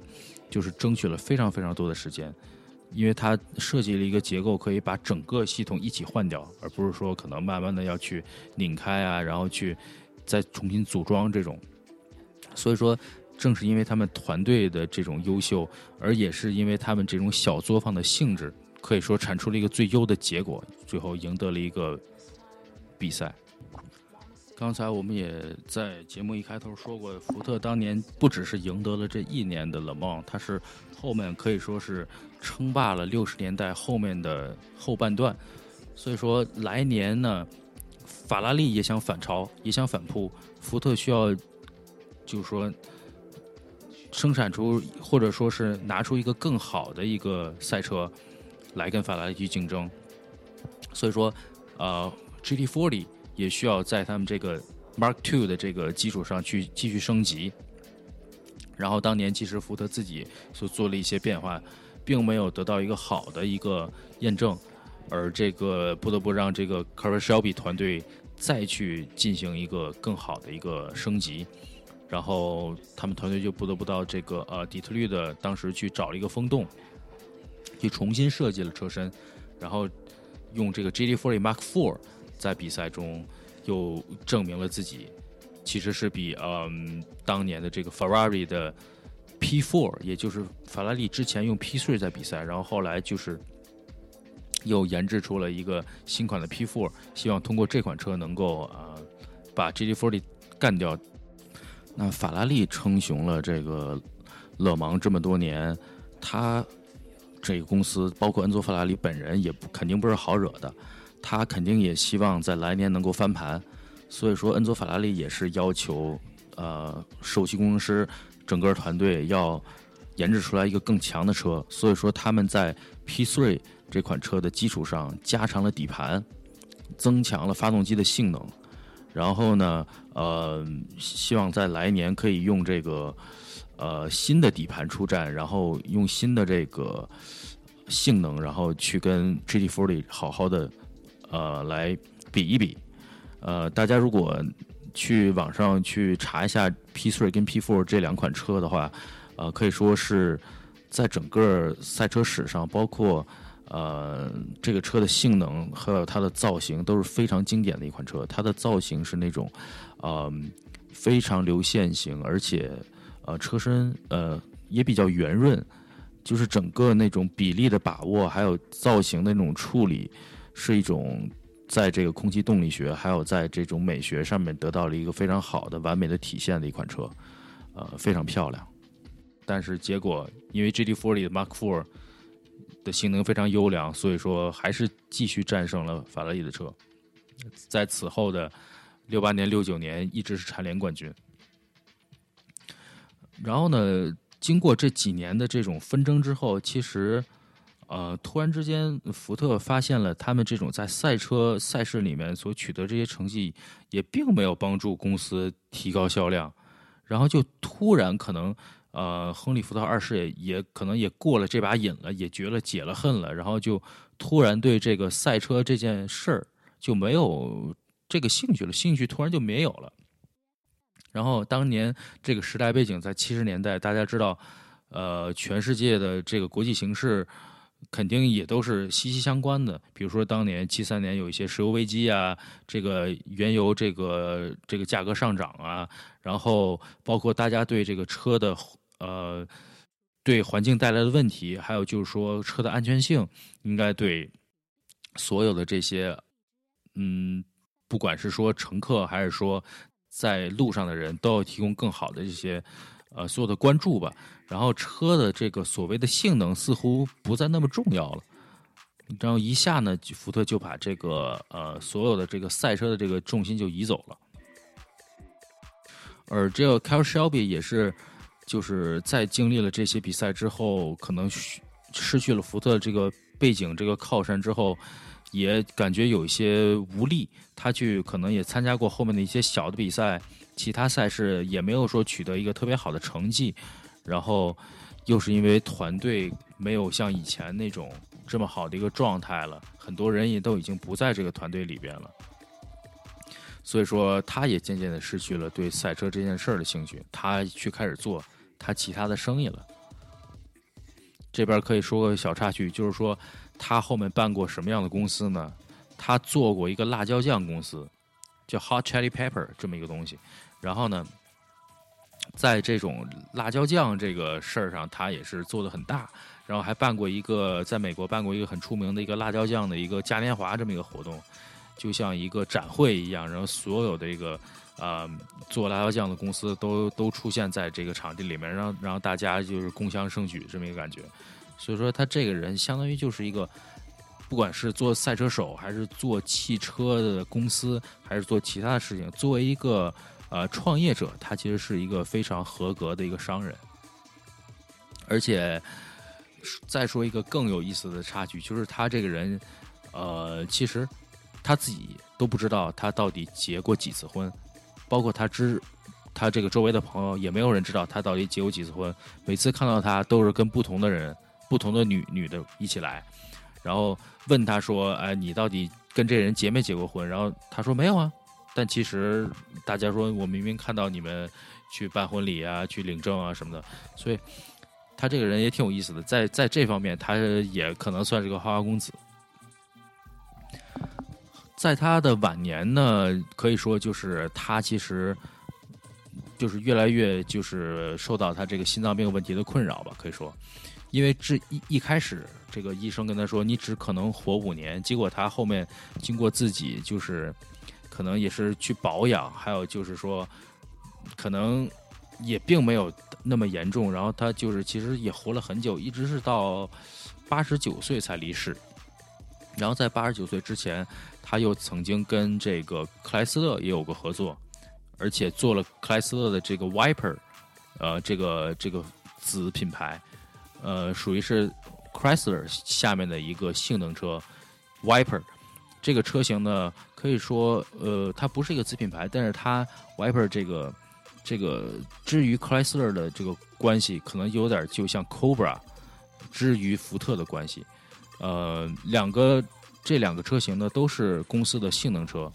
就是争取了非常非常多的时间。因为它设计了一个结构，可以把整个系统一起换掉，而不是说可能慢慢的要去拧开啊，然后去再重新组装这种。所以说，正是因为他们团队的这种优秀，而也是因为他们这种小作坊的性质，可以说产出了一个最优的结果，最后赢得了一个比赛。刚才我们也在节目一开头说过，福特当年不只是赢得了这一年的勒芒，他是后面可以说是称霸了六十年代后面的后半段。所以说来年呢，法拉利也想反超，也想反扑，福特需要就是说生产出或者说是拿出一个更好的一个赛车来跟法拉利去竞争。所以说，呃，GT40。也需要在他们这个 Mark Two 的这个基础上去继续升级。然后当年其实福特自己所做了一些变化，并没有得到一个好的一个验证，而这个不得不让这个 c a r r Shelby 团队再去进行一个更好的一个升级。然后他们团队就不得不到这个呃底特律的当时去找了一个风洞，去重新设计了车身，然后用这个 GT40 Mark IV 在比赛中又证明了自己，其实是比嗯当年的这个 Ferrari 的 P4，也就是法拉利之前用 P3 在比赛，然后后来就是又研制出了一个新款的 P4，希望通过这款车能够啊、把 GT40 干掉。那法拉利称雄了这个勒芒这么多年，他这个公司包括恩佐法拉利本人也肯定不是好惹的，他肯定也希望在来年能够翻盘，所以说恩佐法拉利也是要求呃首席工程师整个团队要研制出来一个更强的车，所以说他们在 P3 这款车的基础上加长了底盘，增强了发动机的性能，然后呢，呃，希望在来年可以用这个呃新的底盘出战，然后用新的这个性能，然后去跟 GT40 好好的呃来比一比。呃，大家如果去网上去查一下 P3 跟 P4 这两款车的话，呃，可以说是在整个赛车史上，包括呃这个车的性能还有它的造型都是非常经典的一款车。它的造型是那种呃非常流线型，而且呃车身呃也比较圆润，就是整个那种比例的把握，还有造型的那种处理，是一种在这个空气动力学还有在这种美学上面得到了一个非常好的完美的体现的一款车，呃，非常漂亮。但是结果因为 GT40 的 Mark Four 的性能非常优良，所以说还是继续战胜了法拉利的车，在此后的六八年、六九年一直是蝉联冠军。然后呢，经过这几年的这种纷争之后，其实，呃，突然之间，福特发现了他们这种在赛车赛事里面所取得这些成绩，也并没有帮助公司提高销量，然后就突然可能，呃，亨利·福特二世也也可能也过了这把瘾了，也绝了解了恨了，然后就突然对这个赛车这件事儿就没有这个兴趣了，兴趣突然就没有了。然后当年这个时代背景在七十年代，大家知道，呃，全世界的这个国际形势肯定也都是息息相关的。比如说当年七三年有一些石油危机啊，这个原油这个这个价格上涨啊，然后包括大家对这个车的呃对环境带来的问题，还有就是说车的安全性，应该对所有的这些嗯，不管是说乘客还是说。在路上的人都要提供更好的这些，呃，所有的关注吧。然后车的这个所谓的性能似乎不再那么重要了。然后一下呢，福特就把这个呃所有的这个赛车的这个重心就移走了。而这个 carry Shelby 也是，就是在经历了这些比赛之后，可能失去了福特这个背景这个靠山之后。也感觉有一些无力，他去可能也参加过后面的一些小的比赛，其他赛事也没有说取得一个特别好的成绩，然后又是因为团队没有像以前那种这么好的一个状态了，很多人也都已经不在这个团队里边了，所以说他也渐渐的失去了对赛车这件事儿的兴趣，他去开始做他其他的生意了。这边可以说个小插曲，就是说。他后面办过什么样的公司呢？他做过一个辣椒酱公司，叫 Hot Chili Pepper 这么一个东西。然后呢，在这种辣椒酱这个事儿上，他也是做的很大。然后还办过一个，在美国办过一个很出名的一个辣椒酱的一个嘉年华这么一个活动，就像一个展会一样。然后所有的一个呃做辣椒酱的公司都都出现在这个场地里面，让让大家就是共襄盛举这么一个感觉。所以说，他这个人相当于就是一个，不管是做赛车手，还是做汽车的公司，还是做其他的事情，作为一个呃创业者，他其实是一个非常合格的一个商人。而且，再说一个更有意思的插曲，就是他这个人，呃，其实他自己都不知道他到底结过几次婚，包括他知他这个周围的朋友也没有人知道他到底结过几次婚。每次看到他，都是跟不同的人。不同的女女的一起来，然后问他说：“哎，你到底跟这人结没结过婚？”然后他说：“没有啊。”但其实大家说我明明看到你们去办婚礼啊、去领证啊什么的，所以他这个人也挺有意思的。在在这方面，他也可能算是个花花公子。在他的晚年呢，可以说就是他其实就是越来越就是受到他这个心脏病问题的困扰吧，可以说，因为这一一开始这个医生跟他说你只可能活五年，结果他后面经过自己就是可能也是去保养，还有就是说可能也并没有那么严重，然后他就是其实也活了很久，一直是到八十九岁才离世。然后在八十九岁之前，他又曾经跟这个克莱斯勒也有过合作，而且做了克莱斯勒的这个 Viper，呃，这个这个子品牌，呃，属于是 Chrysler 下面的一个性能车 Viper。这个车型呢，可以说，呃，它不是一个子品牌，但是它 Viper 这个这个至于 Chrysler 的这个关系，可能有点就像 Cobra 之于福特的关系。呃，两个这两个车型呢都是公司的性能车，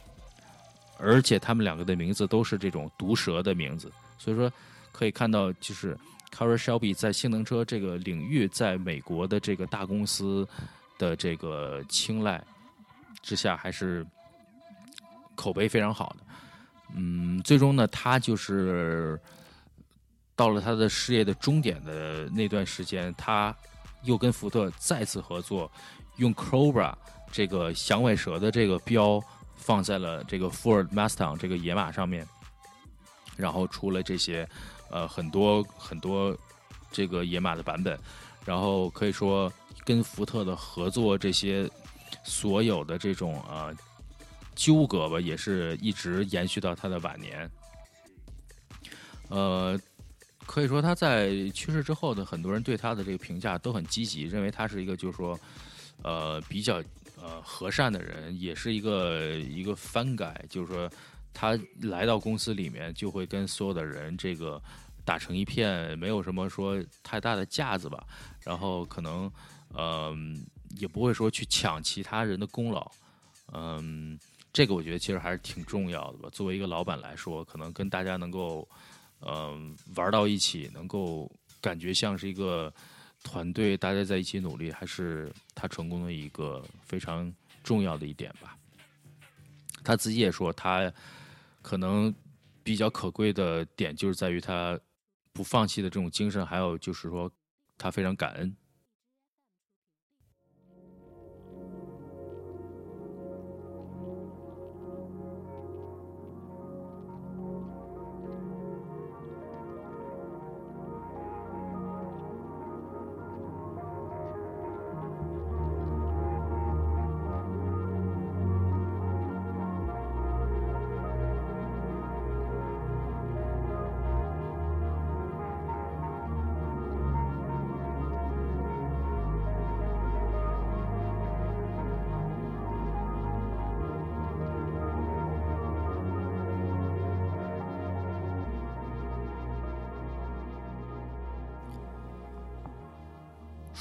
而且他们两个的名字都是这种毒蛇的名字，所以说可以看到，就是 c a r r Shelby 在性能车这个领域，在美国的这个大公司的这个青睐之下，还是口碑非常好的。嗯，最终呢，他就是到了他的事业的终点的那段时间，他。又跟福特再次合作，用 Cobra 这个响尾蛇的这个标放在了这个 Ford Mustang 这个野马上面，然后出了这些呃很多很多这个野马的版本，然后可以说跟福特的合作这些所有的这种呃纠葛吧，也是一直延续到他的晚年，呃。可以说他在去世之后呢，很多人对他的这个评价都很积极，认为他是一个就是说，呃，比较呃和善的人，也是一个一个翻改，就是说他来到公司里面就会跟所有的人这个打成一片，没有什么说太大的架子吧，然后可能嗯也不会说去抢其他人的功劳，嗯，这个我觉得其实还是挺重要的吧。作为一个老板来说，可能跟大家能够。嗯，玩到一起，能够感觉像是一个团队，大家在一起努力，还是他成功的一个非常重要的一点吧。他自己也说，他可能比较可贵的点就是在于他不放弃的这种精神，还有就是说他非常感恩。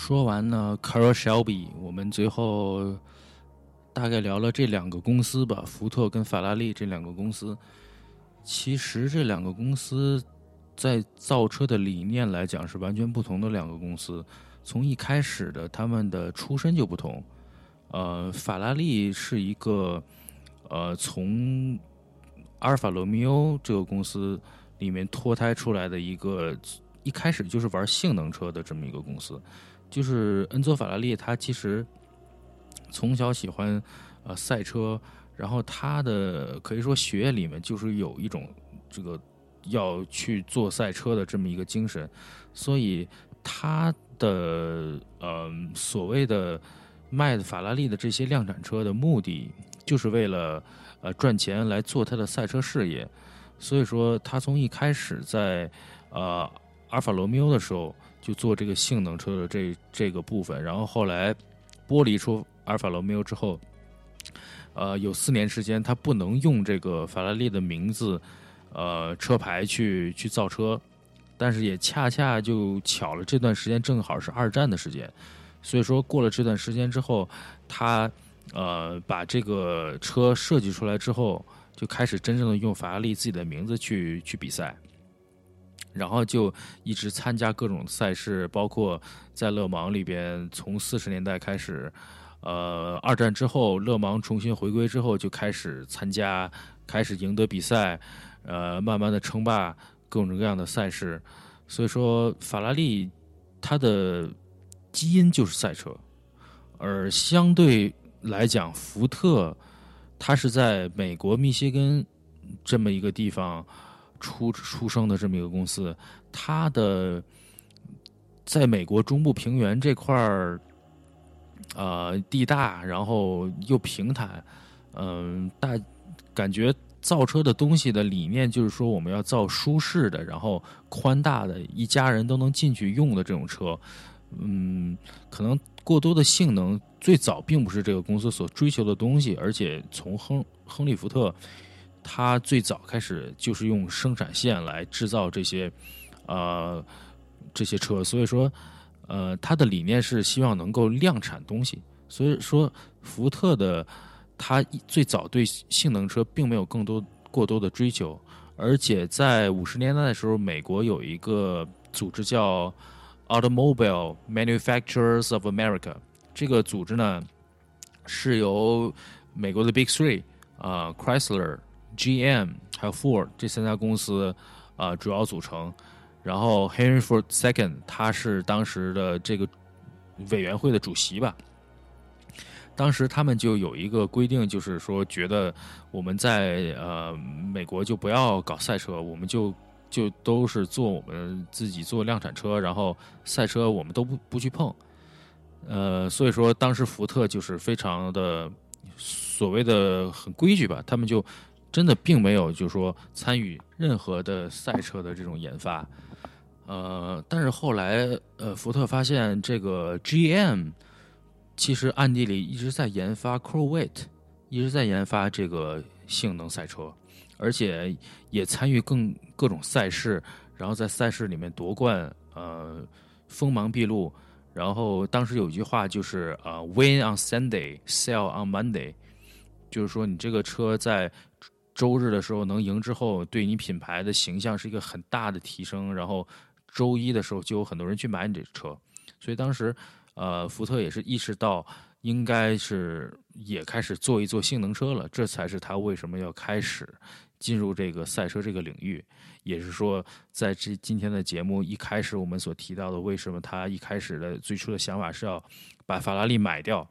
说完呢，Caro Shelby，我们最后大概聊了这两个公司吧，福特跟法拉利这两个公司。其实这两个公司在造车的理念来讲是完全不同的两个公司。从一开始的他们的出身就不同。呃，法拉利是一个呃从阿尔法罗密欧这个公司里面脱胎出来的一个，一开始就是玩性能车的这么一个公司。就是恩佐法拉利，他其实从小喜欢呃赛车，然后他的可以说学业里面就是有一种这个要去做赛车的这么一个精神，所以他的呃所谓的卖法拉利的这些量产车的目的，就是为了呃赚钱来做他的赛车事业，所以说他从一开始在呃阿尔法罗密欧的时候。就做这个性能车的这这个部分，然后后来剥离出阿尔法罗密欧之后，呃，有四年时间他不能用这个法拉利的名字，呃，车牌去去造车，但是也恰恰就巧了，这段时间正好是二战的时间，所以说过了这段时间之后，他呃把这个车设计出来之后，就开始真正的用法拉利自己的名字去去比赛。然后就一直参加各种赛事，包括在勒芒里边，从四十年代开始，呃，二战之后，勒芒重新回归之后，就开始参加，开始赢得比赛，呃，慢慢的称霸各种各样的赛事。所以说，法拉利它的基因就是赛车，而相对来讲，福特它是在美国密歇根这么一个地方出出生的这么一个公司，它的在美国中部平原这块儿。呃，地大，然后又平坦，嗯，大感觉造车的东西的理念就是说，我们要造舒适的，然后宽大的，一家人都能进去用的这种车。嗯，可能过多的性能最早并不是这个公司所追求的东西，而且从亨亨利福特，他最早开始就是用生产线来制造这些呃这些车，所以说。呃，他的理念是希望能够量产东西，所以说福特的他最早对性能车并没有更多过多的追求，而且在五十年代的时候，美国有一个组织叫 Automobile Manufacturers of America，这个组织呢是由美国的 Big Three 啊，Chrysler、GM 还有 Ford 这三家公司啊主要组成。然后 Henry Ford Second，他是当时的这个委员会的主席吧。当时他们就有一个规定，就是说觉得我们在呃美国就不要搞赛车，我们就就都是做我们自己做量产车，然后赛车我们都不不去碰。呃，所以说当时福特就是非常的所谓的很规矩吧，他们就真的并没有就是说参与任何的赛车的这种研发。呃，但是后来，呃，福特发现这个 GM 其实暗地里一直在研发 Corvette，一直在研发这个性能赛车，而且也参与更各种赛事，然后在赛事里面夺冠，呃，锋芒毕露。然后当时有一句话就是呃 Win on Sunday, sell on Monday，就是说你这个车在周日的时候能赢之后，对你品牌的形象是一个很大的提升，然后。周一的时候就有很多人去买你这车，所以当时，呃，福特也是意识到应该是也开始做一做性能车了，这才是他为什么要开始进入这个赛车这个领域。也是说，在这今天的节目一开始我们所提到的，为什么他一开始的最初的想法是要把法拉利买掉，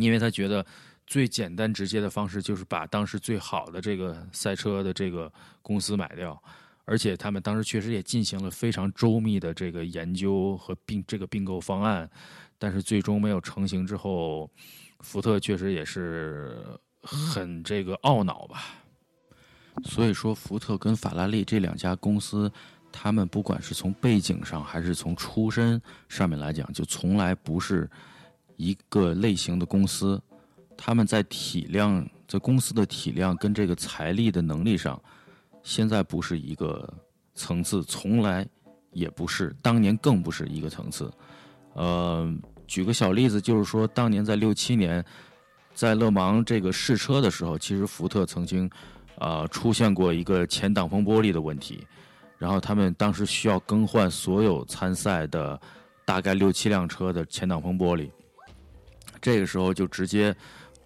因为他觉得最简单直接的方式就是把当时最好的这个赛车的这个公司买掉。而且他们当时确实也进行了非常周密的这个研究和并这个并购方案，但是最终没有成型之后，福特确实也是很这个懊恼吧。所以说，福特跟法拉利这两家公司，他们不管是从背景上还是从出身上面来讲，就从来不是一个类型的公司。他们在体量、在公司的体量跟这个财力的能力上。现在不是一个层次，从来也不是，当年更不是一个层次。呃，举个小例子，就是说，当年在六七年，在勒芒这个试车的时候，其实福特曾经呃出现过一个前挡风玻璃的问题，然后他们当时需要更换所有参赛的大概六七辆车的前挡风玻璃，这个时候就直接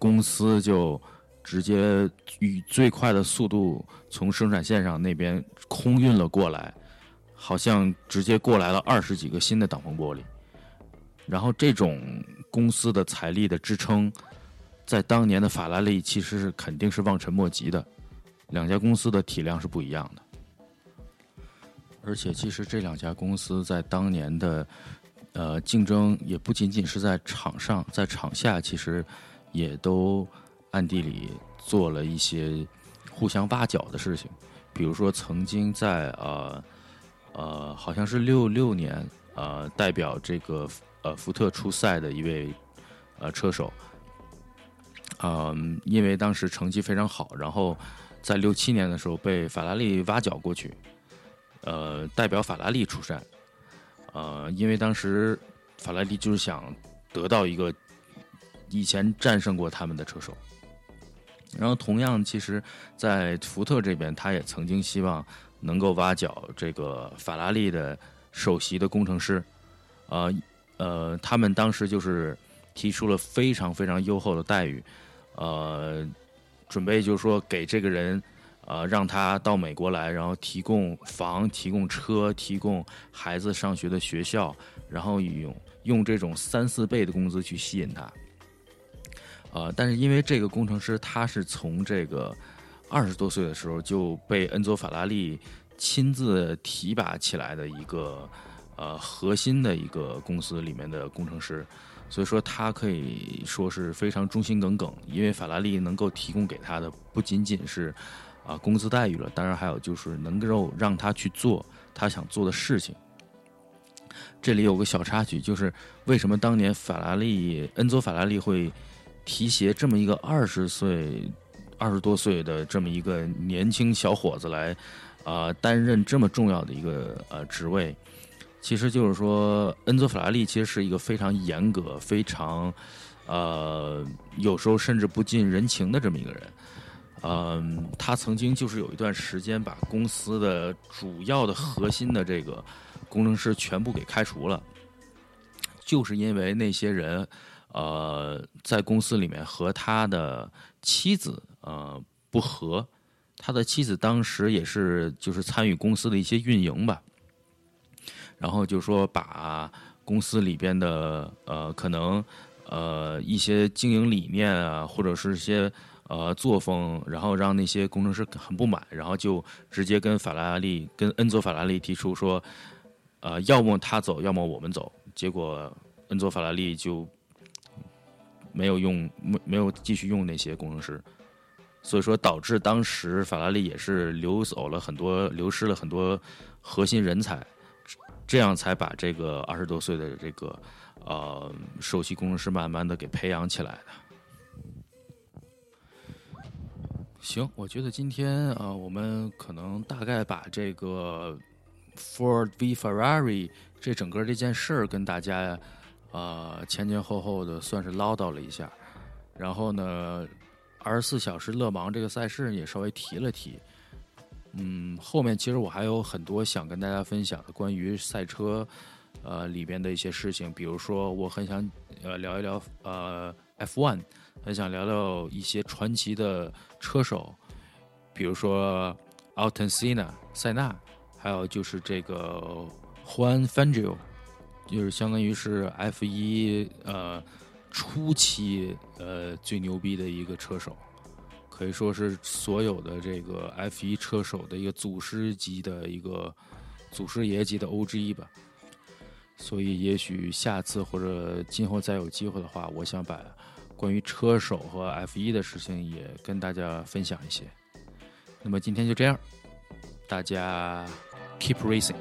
公司就。直接以最快的速度从生产线上那边空运了过来，好像直接过来了二十几个新的挡风玻璃。然后这种公司的财力的支撑，在当年的法拉利其实是肯定是望尘莫及的。两家公司的体量是不一样的，而且其实这两家公司在当年的呃竞争也不仅仅是在场上，在场下其实也都。暗地里做了一些互相挖角的事情，比如说曾经在呃呃，好像是六六年呃，代表这个呃福特出赛的一位呃车手，嗯，因为当时成绩非常好，然后在六七年的时候被法拉利挖角过去，呃，代表法拉利出赛，呃，因为当时法拉利就是想得到一个以前战胜过他们的车手。然后，同样，其实，在福特这边，他也曾经希望能够挖角这个法拉利的首席的工程师，呃呃，他们当时就是提出了非常非常优厚的待遇，呃，准备就是说给这个人，呃，让他到美国来，然后提供房、提供车、提供孩子上学的学校，然后用用这种三四倍的工资去吸引他。呃，但是因为这个工程师他是从这个二十多岁的时候就被恩佐法拉利亲自提拔起来的一个呃核心的一个公司里面的工程师，所以说他可以说是非常忠心耿耿，因为法拉利能够提供给他的不仅仅是啊工资待遇了，当然还有就是能够让他去做他想做的事情。这里有个小插曲，就是为什么当年法拉利恩佐法拉利会。提携这么一个二十岁、二十多岁的这么一个年轻小伙子来，啊，担任这么重要的一个呃职位，其实就是说，恩佐·法拉利其实是一个非常严格、非常呃，有时候甚至不近人情的这么一个人。嗯，他曾经就是有一段时间把公司的主要的核心的这个工程师全部给开除了，就是因为那些人。呃，在公司里面和他的妻子呃不和，他的妻子当时也是就是参与公司的一些运营吧，然后就说把公司里边的呃可能呃一些经营理念啊，或者是一些呃作风，然后让那些工程师很不满，然后就直接跟法拉利跟恩佐法拉利提出说，呃，要么他走，要么我们走。结果恩佐法拉利就。没有用，没没有继续用那些工程师，所以说导致当时法拉利也是流走了很多，流失了很多核心人才，这样才把这个二十多岁的这个呃首席工程师慢慢的给培养起来的。行，我觉得今天啊，我们可能大概把这个 Ford v Ferrari 这整个这件事儿跟大家。呃，前前后后的算是唠叨了一下，然后呢，二十四小时勒芒这个赛事也稍微提了提。嗯，后面其实我还有很多想跟大家分享的关于赛车呃里边的一些事情，比如说我很想呃聊一聊呃 F1，很想聊聊一些传奇的车手，比如说 Alton Senna 塞纳，还有就是这个 Juan Fangio。就是相当于是 F 一呃初期呃最牛逼的一个车手，可以说是所有的这个 F 一车手的一个祖师级的一个祖师爷级的 OG 吧。所以也许下次或者今后再有机会的话，我想把关于车手和 F 一的事情也跟大家分享一些。那么今天就这样，大家 keep racing。